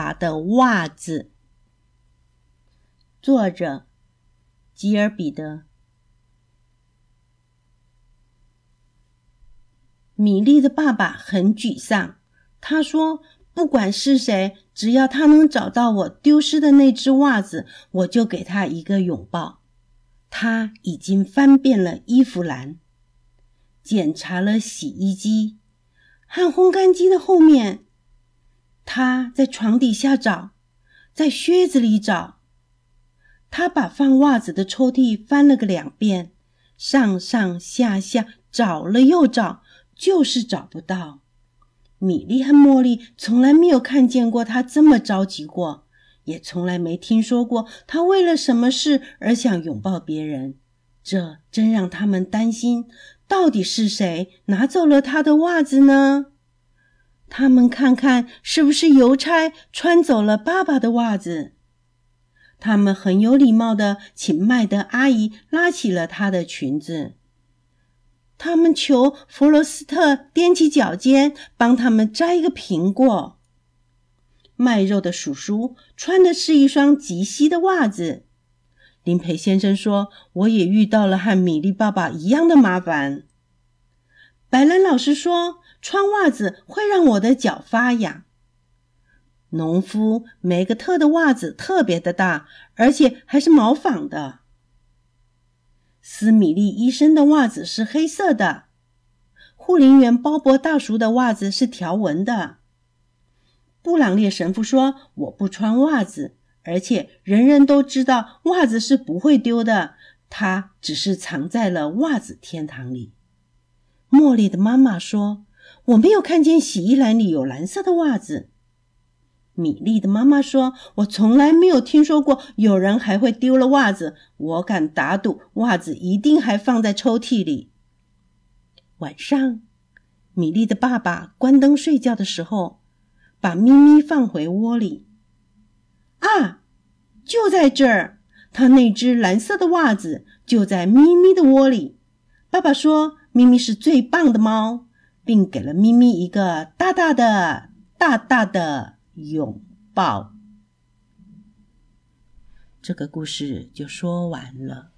爸的袜子。作者：吉尔彼得。米莉的爸爸很沮丧，他说：“不管是谁，只要他能找到我丢失的那只袜子，我就给他一个拥抱。”他已经翻遍了衣服篮，检查了洗衣机和烘干机的后面。他在床底下找，在靴子里找。他把放袜子的抽屉翻了个两遍，上上下下找了又找，就是找不到。米莉和茉莉从来没有看见过他这么着急过，也从来没听说过他为了什么事而想拥抱别人。这真让他们担心，到底是谁拿走了他的袜子呢？他们看看是不是邮差穿走了爸爸的袜子。他们很有礼貌的请麦德阿姨拉起了她的裙子。他们求弗罗斯特踮起脚尖帮他们摘一个苹果。卖肉的叔叔穿的是一双极细的袜子。林培先生说：“我也遇到了和米莉爸爸一样的麻烦。”白兰老师说。穿袜子会让我的脚发痒。农夫梅格特的袜子特别的大，而且还是毛纺的。斯米利医生的袜子是黑色的。护林员鲍勃大叔的袜子是条纹的。布朗列神父说：“我不穿袜子，而且人人都知道袜子是不会丢的，它只是藏在了袜子天堂里。”茉莉的妈妈说。我没有看见洗衣篮里有蓝色的袜子。米莉的妈妈说：“我从来没有听说过有人还会丢了袜子。我敢打赌，袜子一定还放在抽屉里。”晚上，米莉的爸爸关灯睡觉的时候，把咪咪放回窝里。啊，就在这儿，他那只蓝色的袜子就在咪咪的窝里。爸爸说：“咪咪是最棒的猫。”并给了咪咪一个大大的、大大的拥抱。这个故事就说完了。